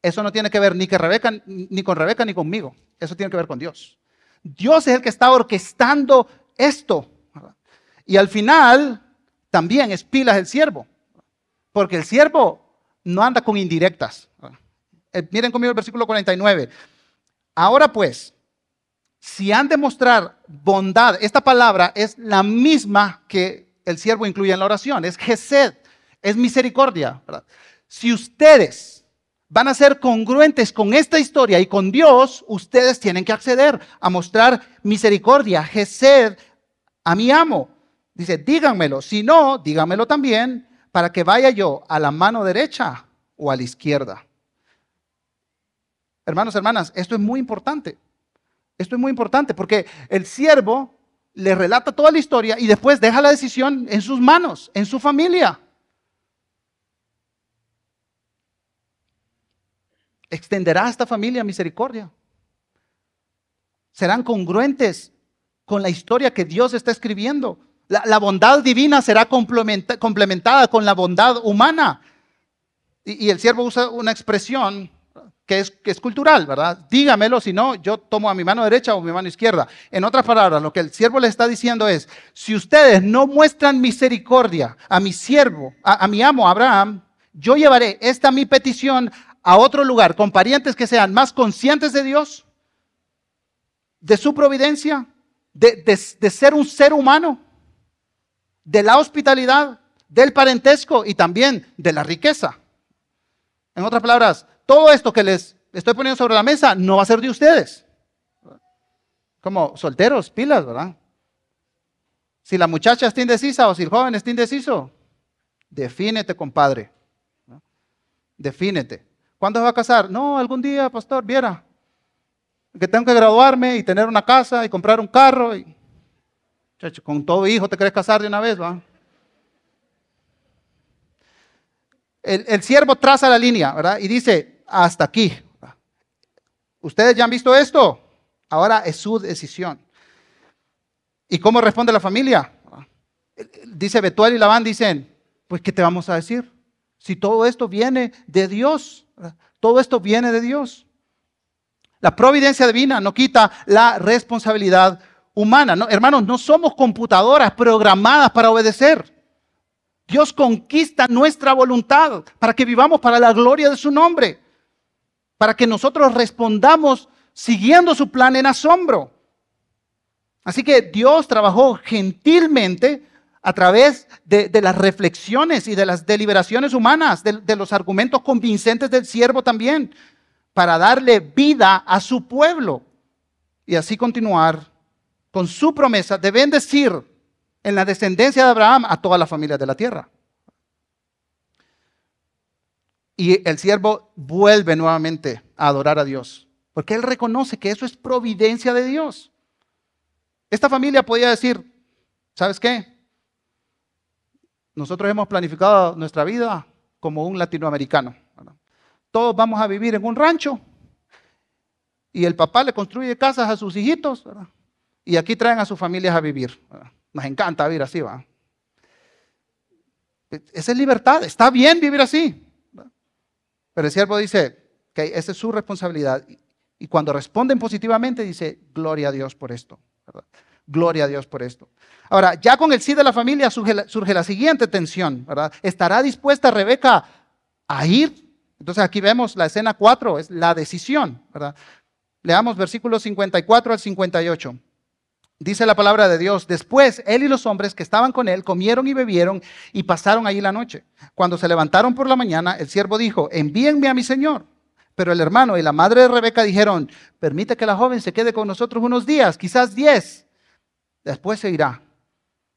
Eso no tiene que ver ni, que ni con Rebeca ni conmigo. Eso tiene que ver con Dios. Dios es el que está orquestando esto. Y al final también es pilas el siervo. Porque el siervo no anda con indirectas. Eh, miren conmigo el versículo 49. Ahora pues, si han de mostrar bondad, esta palabra es la misma que el siervo incluye en la oración, es Gesed, es misericordia. Si ustedes van a ser congruentes con esta historia y con Dios, ustedes tienen que acceder a mostrar misericordia, Gesed, a mi amo. Dice, díganmelo, si no, díganmelo también para que vaya yo a la mano derecha o a la izquierda. Hermanos, hermanas, esto es muy importante. Esto es muy importante porque el siervo le relata toda la historia y después deja la decisión en sus manos, en su familia. ¿Extenderá a esta familia misericordia? ¿Serán congruentes con la historia que Dios está escribiendo? La, bondad divina será complementada con la bondad humana. Y, el siervo usa una expresión que es, cultural, ¿verdad? Dígamelo, si no, yo tomo a mi mano derecha o mi mano izquierda. En otras palabras, lo que el siervo le está diciendo es, si ustedes no muestran misericordia a mi siervo, a, mi amo Abraham, yo llevaré esta mi petición a otro lugar, con parientes que sean más conscientes de Dios, de su providencia, de, de ser un ser humano, de la hospitalidad, del parentesco y también de la riqueza. En otras palabras, todo esto que les estoy poniendo sobre la mesa no va a ser de ustedes. Como solteros, pilas, ¿verdad? Si la muchacha está indecisa o si el joven está indeciso, defínete, compadre. Defínete. ¿Cuándo se va a casar? No, algún día, pastor, viera. Que tengo que graduarme y tener una casa y comprar un carro. Y... con todo hijo te querés casar de una vez, ¿va? El, el siervo traza la línea, ¿verdad? Y dice, hasta aquí. ¿Ustedes ya han visto esto? Ahora es su decisión. ¿Y cómo responde la familia? Dice Betuel y Labán, dicen, pues ¿qué te vamos a decir? Si todo esto viene de Dios, todo esto viene de Dios. La providencia divina no quita la responsabilidad humana. No, hermanos, no somos computadoras programadas para obedecer. Dios conquista nuestra voluntad para que vivamos para la gloria de su nombre para que nosotros respondamos siguiendo su plan en asombro. Así que Dios trabajó gentilmente a través de, las reflexiones y de las deliberaciones humanas, de, de los argumentos convincentes del siervo también, para darle vida a su pueblo y así continuar con su promesa de bendecir en la descendencia de Abraham a todas las familias de la tierra. Y el siervo vuelve nuevamente a adorar a Dios, porque él reconoce que eso es providencia de Dios. Esta familia podía decir, ¿sabes qué? Nosotros hemos planificado nuestra vida como un latinoamericano. Todos vamos a vivir en un rancho y el papá le construye casas a sus hijitos y aquí traen a sus familias a vivir. Nos encanta vivir así, ¿va? Esa es libertad, está bien vivir así. Pero el siervo dice que esa es su responsabilidad. Y cuando responden positivamente, dice, gloria a Dios por esto. Gloria a Dios por esto. Ahora, ya con el sí de la familia surge la, siguiente tensión, ¿verdad? ¿Estará dispuesta Rebeca a ir? Entonces aquí vemos la escena 4, es la decisión, ¿verdad? Leamos versículos 54 al 58. Dice la palabra de Dios, después él y los hombres que estaban con él comieron y bebieron y pasaron allí la noche. Cuando se levantaron por la mañana, el siervo dijo, envíenme a mi señor. Pero el hermano y la madre de Rebeca dijeron, permite que la joven se quede con nosotros unos días, quizás diez. Después se irá.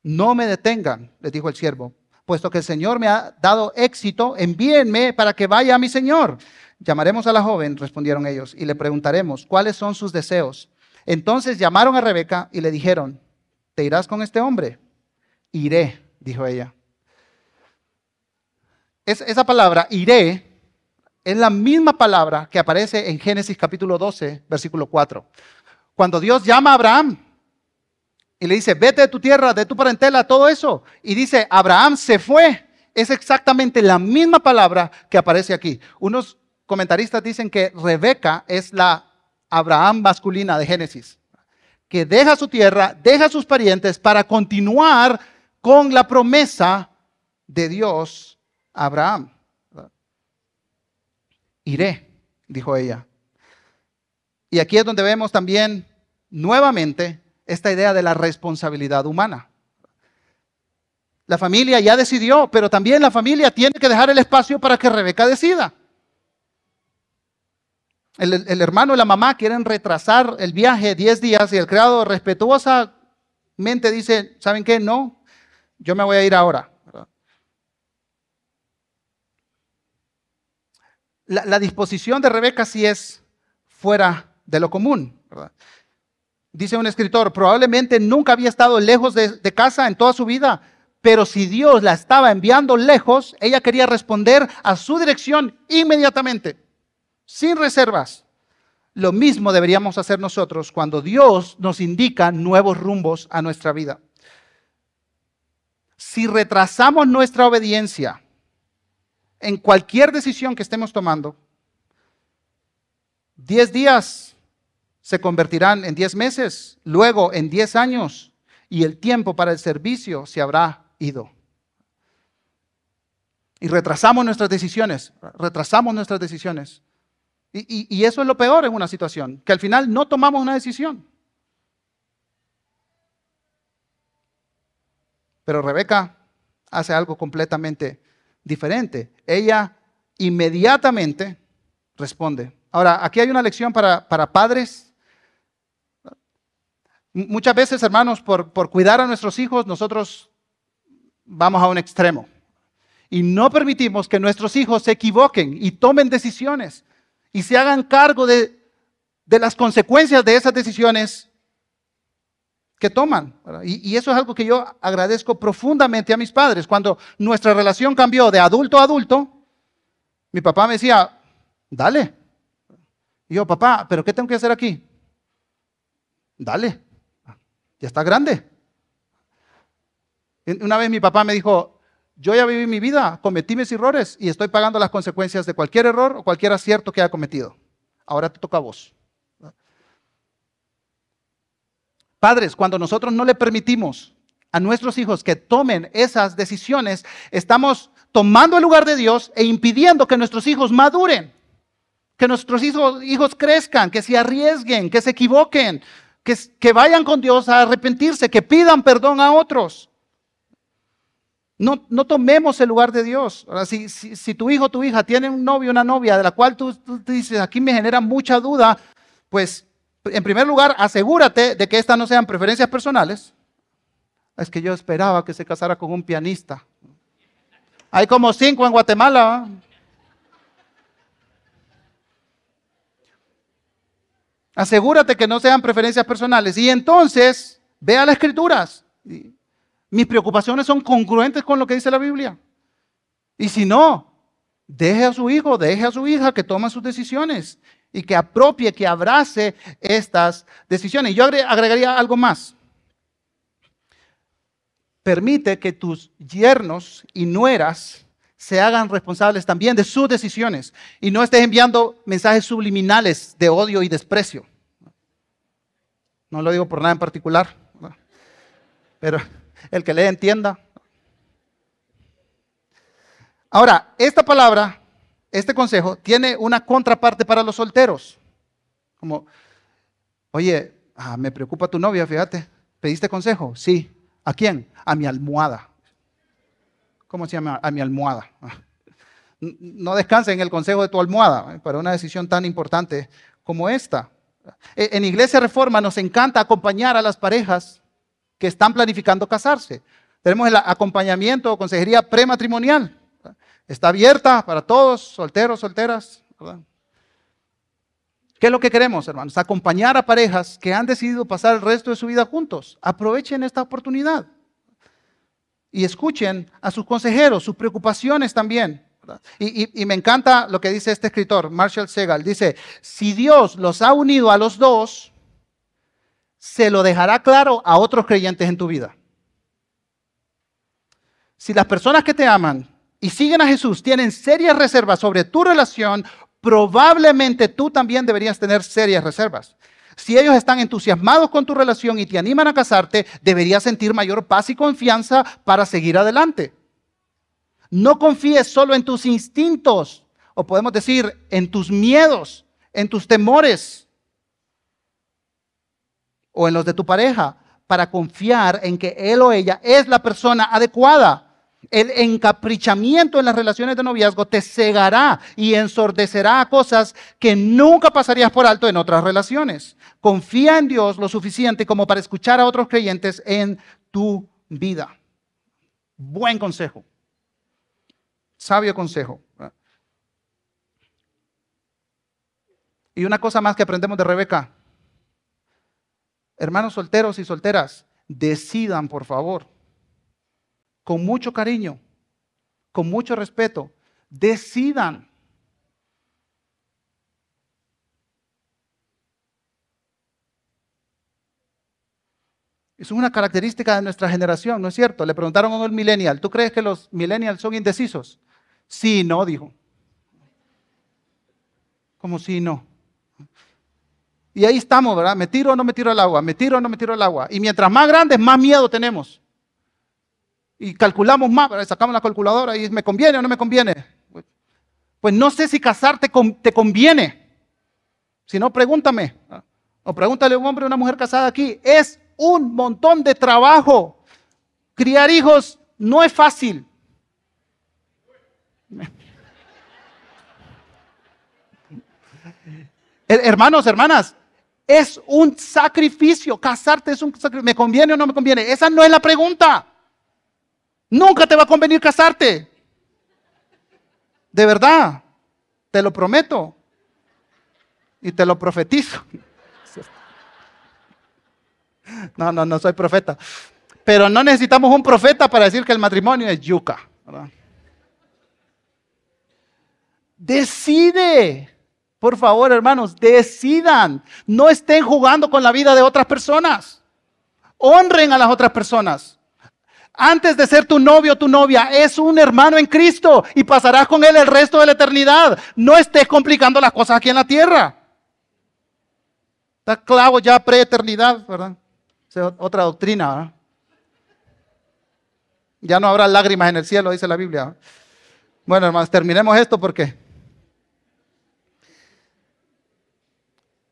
No me detengan, les dijo el siervo, puesto que el Señor me ha dado éxito, envíenme para que vaya a mi Señor. Llamaremos a la joven, respondieron ellos, y le preguntaremos, ¿cuáles son sus deseos? Entonces llamaron a Rebeca y le dijeron, ¿te irás con este hombre? Iré, dijo ella. esa palabra, iré, es la misma palabra que aparece en Génesis capítulo 12, versículo 4. Cuando Dios llama a Abraham y le dice, vete de tu tierra, de tu parentela, todo eso. Y dice, Abraham se fue. Es exactamente la misma palabra que aparece aquí. Unos comentaristas dicen que Rebeca es la Abraham masculina de Génesis, que deja su tierra, deja sus parientes para continuar con la promesa de Dios a Abraham. Iré, dijo ella. Y aquí es donde vemos también nuevamente esta idea de la responsabilidad humana. La familia ya decidió, pero también la familia tiene que dejar el espacio para que Rebeca decida. El, hermano y la mamá quieren retrasar el viaje 10 días y el criado respetuosamente dice, ¿saben qué? No, yo me voy a ir ahora. La, disposición de Rebeca sí es fuera de lo común. Dice un escritor, probablemente nunca había estado lejos de, casa en toda su vida, pero si Dios la estaba enviando lejos, ella quería responder a su dirección inmediatamente sin reservas. Lo mismo deberíamos hacer nosotros cuando Dios nos indica nuevos rumbos a nuestra vida. Si retrasamos nuestra obediencia en cualquier decisión que estemos tomando, 10 días se convertirán en 10 meses, luego en 10 años, y el tiempo para el servicio se habrá ido. Y retrasamos nuestras decisiones, retrasamos nuestras decisiones. Y, eso es lo peor en una situación, que al final no tomamos una decisión. Pero Rebeca hace algo completamente diferente. Ella inmediatamente responde. Ahora, aquí hay una lección para, padres. Muchas veces, hermanos, por, por cuidar a nuestros hijos, nosotros vamos a un extremo. Y no permitimos que nuestros hijos se equivoquen y tomen decisiones y se hagan cargo de, las consecuencias de esas decisiones que toman. Y, eso es algo que yo agradezco profundamente a mis padres. Cuando nuestra relación cambió de adulto a adulto, mi papá me decía, dale. Yo, papá, ¿pero qué tengo que hacer aquí? Dale, ya está grande. Una vez mi papá me dijo, yo ya viví mi vida, cometí mis errores y estoy pagando las consecuencias de cualquier error o cualquier acierto que haya cometido. Ahora te toca a vos. Padres, cuando nosotros no le permitimos a nuestros hijos que tomen esas decisiones, estamos tomando el lugar de Dios e impidiendo que nuestros hijos maduren, que nuestros hijos, hijos crezcan, que se arriesguen, que se equivoquen, que, vayan con Dios a arrepentirse, que pidan perdón a otros. No, tomemos el lugar de Dios. si, tu hijo o tu hija tiene un novio una novia de la cual tú, dices, aquí me genera mucha duda, pues en primer lugar, asegúrate de que estas no sean preferencias personales. Es que yo esperaba que se casara con un pianista. Hay como cinco en Guatemala. Asegúrate que no sean preferencias personales. Y entonces, vea las escrituras. Mis preocupaciones son congruentes con lo que dice la Biblia. Y si no, deje a su hijo, deje a su hija que tome sus decisiones y que apropie, que abrace estas decisiones. Yo agregaría algo más. Permite que tus yernos y nueras se hagan responsables también de sus decisiones y no estés enviando mensajes subliminales de odio y desprecio. No lo digo por nada en particular, pero el que le entienda. Ahora, esta palabra, este consejo, tiene una contraparte para los solteros. Como, oye, ah, me preocupa tu novia, fíjate. ¿Pediste consejo? Sí. ¿A quién? A mi almohada. ¿Cómo se llama? A mi almohada. No descanse en el consejo de tu almohada para una decisión tan importante como esta. E, en Iglesia Reforma nos encanta acompañar a las parejas que están planificando casarse. Tenemos el acompañamiento o consejería prematrimonial. Está abierta para todos, solteros, solteras. ¿Qué es lo que queremos, hermanos? Acompañar a parejas que han decidido pasar el resto de su vida juntos. Aprovechen esta oportunidad. Y escuchen a sus consejeros, sus preocupaciones también. Y, me encanta lo que dice este escritor, Marshall Segal. Dice, si Dios los ha unido a los dos, se lo dejará claro a otros creyentes en tu vida. Si las personas que te aman y siguen a Jesús tienen serias reservas sobre tu relación, probablemente tú también deberías tener serias reservas. Si ellos están entusiasmados con tu relación y te animan a casarte, deberías sentir mayor paz y confianza para seguir adelante. No confíes solo en tus instintos, o podemos decir, en tus miedos, en tus temores, o en los de tu pareja, para confiar en que él o ella es la persona adecuada el encaprichamiento en las relaciones de noviazgo te cegará y ensordecerá a cosas que nunca pasarías por alto en otras relaciones. Confía en Dios lo suficiente como para escuchar a otros creyentes en tu vida. Buen consejo. Sabio consejo. Y una cosa más que aprendemos de Rebeca. Hermanos solteros y solteras, decidan, por favor con mucho cariño, con mucho respeto, decidan. Es una característica de nuestra generación, ¿no es cierto? Le preguntaron a un millennial, ¿tú crees que los millennials son indecisos? Sí, no, dijo. ¿Cómo sí, no? Y ahí estamos, ¿verdad? ¿Me tiro o no me tiro al agua? ¿Me tiro o no me tiro al agua? Y mientras más grandes, más miedo tenemos y calculamos más, sacamos la calculadora y me conviene o no me conviene. Pues no sé si casarte te conviene. Si no, pregúntame. O pregúntale a un hombre o una mujer casada aquí. Es un montón de trabajo. Criar hijos no es fácil. Hermanos, hermanas, es un sacrificio. Casarte es un sacrificio. ¿Me conviene o no me conviene? Esa no es la pregunta. Nunca te va a convenir casarte. De verdad, te lo prometo. Y te lo profetizo. No, no, no soy profeta. Pero no necesitamos un profeta para decir que el matrimonio es yuca. Decide. Por favor, hermanos, decidan. No estén jugando con la vida de otras personas. Honren a las otras personas antes de ser tu novio o tu novia, es un hermano en Cristo y pasarás con él el resto de la eternidad. No estés complicando las cosas aquí en la tierra. Está clavo ya preeternidad, ¿verdad? es otra doctrina. ¿verdad? Ya no habrá lágrimas en el cielo, dice la Biblia. Bueno, hermanos, terminemos esto porque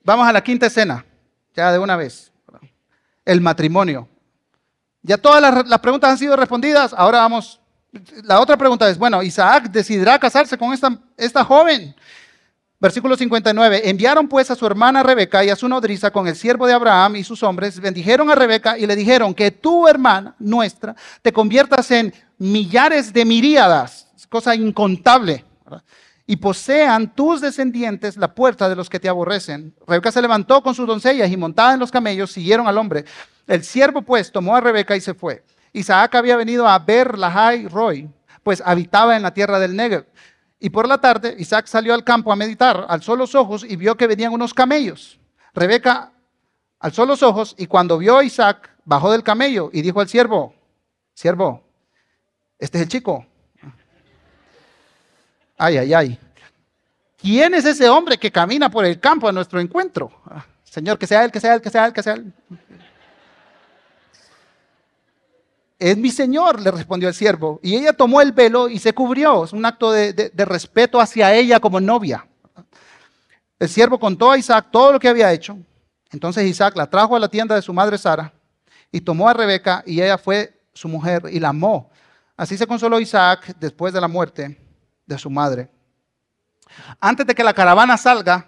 vamos a la quinta escena, ya de una vez. El matrimonio. Ya todas las, preguntas han sido respondidas. Ahora vamos. La otra pregunta es, bueno, Isaac decidirá casarse con esta, esta joven. Versículo 59. Enviaron pues a su hermana Rebeca y a su nodriza con el siervo de Abraham y sus hombres. Bendijeron a Rebeca y le dijeron que tu hermana nuestra te conviertas en millares de miríadas, cosa incontable, y posean tus descendientes la puerta de los que te aborrecen. Rebeca se levantó con sus doncellas y montada en los camellos siguieron al hombre. El siervo pues tomó a Rebeca y se fue. Isaac había venido a ver Lahai Roy, pues habitaba en la tierra del Negev. Y por la tarde Isaac salió al campo a meditar, alzó los ojos y vio que venían unos camellos. Rebeca alzó los ojos y cuando vio a Isaac, bajó del camello y dijo al siervo, siervo, este es el chico. Ay, ay, ay. ¿Quién es ese hombre que camina por el campo a nuestro encuentro? Ah, Señor, que sea él, que sea él, que sea él, que sea él. Es mi señor, le respondió el siervo. Y ella tomó el velo y se cubrió. Es un acto de, de respeto hacia ella como novia. El siervo contó a Isaac todo lo que había hecho. Entonces Isaac la trajo a la tienda de su madre Sara y tomó a Rebeca y ella fue su mujer y la amó. Así se consoló Isaac después de la muerte de su madre. Antes de que la caravana salga,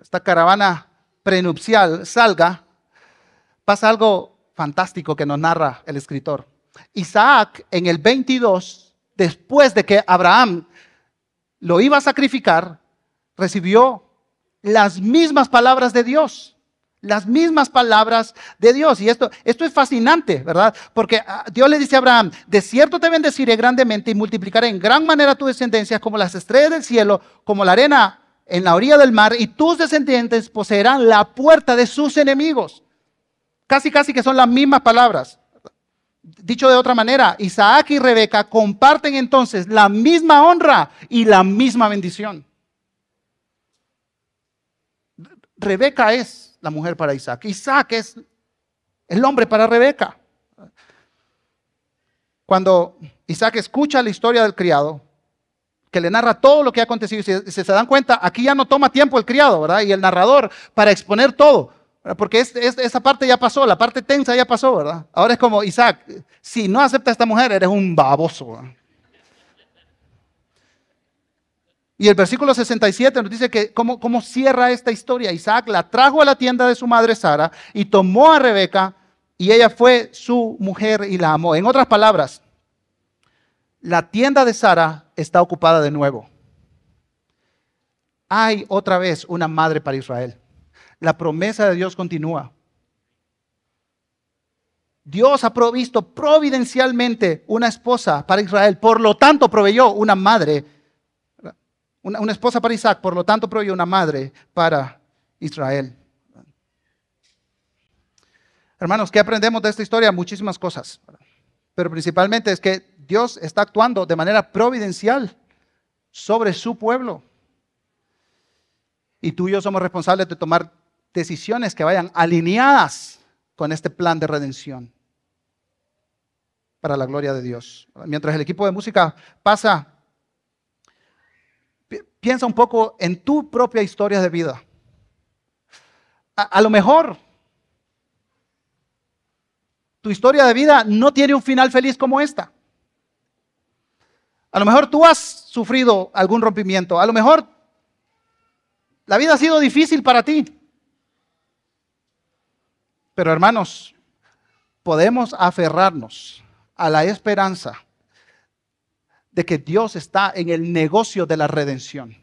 esta caravana prenupcial salga, pasa algo fantástico que nos narra el escritor. Isaac en el 22, después de que Abraham lo iba a sacrificar, recibió las mismas palabras de Dios. Las mismas palabras de Dios. Y esto, esto es fascinante, ¿verdad? Porque ah, Dios le dice a Abraham, de cierto te bendeciré grandemente y multiplicaré en gran manera tu descendencia como las estrellas del cielo, como la arena en la orilla del mar, y tus descendientes poseerán la puerta de sus enemigos. Casi, casi que son las mismas palabras. Dicho de otra manera, Isaac y Rebeca comparten entonces la misma honra y la misma bendición. Rebeca es la mujer para Isaac. Isaac es el hombre para Rebeca. Cuando Isaac escucha la historia del criado, que le narra todo lo que ha acontecido, si se, dan cuenta, aquí ya no toma tiempo el criado, ¿verdad? Y el narrador para exponer todo. Porque esa parte ya pasó, la parte tensa ya pasó, ¿verdad? Ahora es como, Isaac, si no acepta a esta mujer, eres un baboso. Y el versículo 67 nos dice que cómo, cómo cierra esta historia. Isaac la trajo a la tienda de su madre Sara y tomó a Rebeca y ella fue su mujer y la amó. En otras palabras, la tienda de Sara está ocupada de nuevo. Hay otra vez una madre para Israel la promesa de Dios continúa. Dios ha provisto providencialmente una esposa para Israel, por lo tanto proveyó una madre, una, esposa para Isaac, por lo tanto proveyó una madre para Israel. Hermanos, ¿qué aprendemos de esta historia? Muchísimas cosas, pero principalmente es que Dios está actuando de manera providencial sobre su pueblo. Y tú y yo somos responsables de tomar decisiones que vayan alineadas con este plan de redención para la gloria de Dios. Mientras el equipo de música pasa, piensa un poco en tu propia historia de vida. A, lo mejor tu historia de vida no tiene un final feliz como esta. A lo mejor tú has sufrido algún rompimiento. A lo mejor la vida ha sido difícil para ti. Pero hermanos, podemos aferrarnos a la esperanza de que Dios está en el negocio de la redención.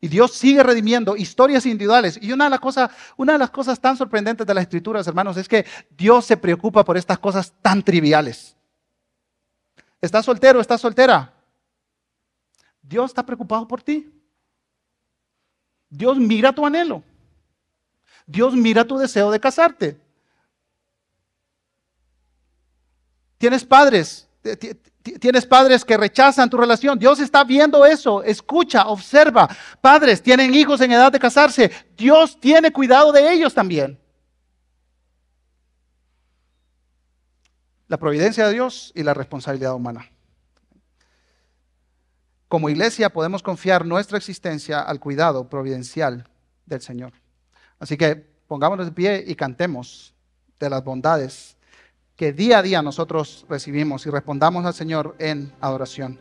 Y Dios sigue redimiendo historias individuales. Y una de, las cosas, una de las cosas tan sorprendentes de las escrituras, hermanos, es que Dios se preocupa por estas cosas tan triviales. ¿Estás soltero? ¿Estás soltera? Dios está preocupado por ti. Dios mira tu anhelo. Dios mira tu deseo de casarte. Tienes padres, tienes padres que rechazan tu relación. Dios está viendo eso, escucha, observa. Padres tienen hijos en edad de casarse. Dios tiene cuidado de ellos también. La providencia de Dios y la responsabilidad humana. Como iglesia podemos confiar nuestra existencia al cuidado providencial del Señor. Así que pongámonos de pie y cantemos de las bondades que día a día nosotros recibimos y respondamos al Señor en adoración.